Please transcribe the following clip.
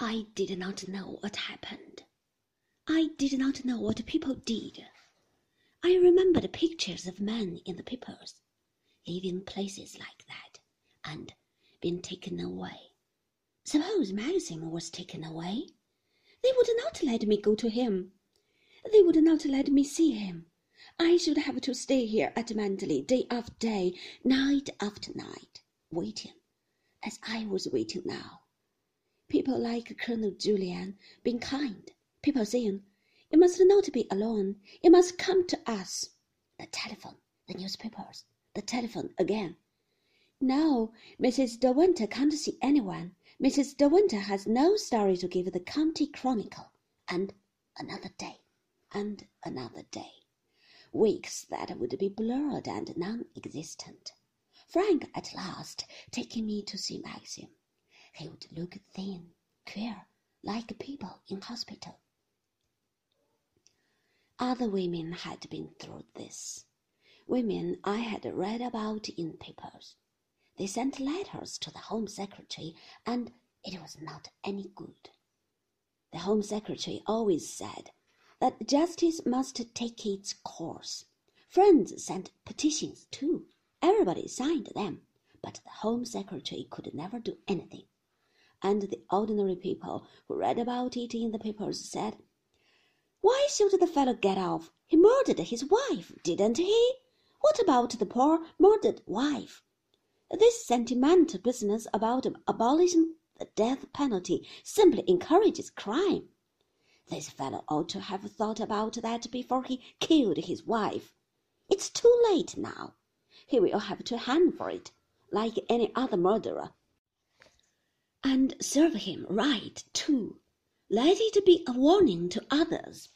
I did not know what happened. I did not know what people did. I remembered pictures of men in the papers, leaving places like that, and being taken away. Suppose Maxim was taken away? They would not let me go to him. They would not let me see him. I should have to stay here at Manderley day after day, night after night, waiting, as I was waiting now. People like Colonel Julyan, being kind, people saying, You must not be alone, you must come to us. The telephone, the newspapers, the telephone again. Now Mrs. De Winter can't see anyone. Mrs. De Winter has no story to give the County Chronicle. And another day, and another day. Weeks that would be blurred and non existent. Frank at last taking me to see Maxim. He would look thin, queer, like people in hospital. Other women had been through this. Women I had read about in papers. They sent letters to the Home Secretary, and it was not any good. The Home Secretary always said that justice must take its course. Friends sent petitions too. Everybody signed them, but the Home Secretary could never do anything and the ordinary people who read about it in the papers said, Why should the fellow get off? He murdered his wife, didn't he? What about the poor murdered wife? This sentimental business about abolishing the death penalty simply encourages crime. This fellow ought to have thought about that before he killed his wife. It's too late now. He will have to hang for it, like any other murderer and serve him right too. Let it be a warning to others.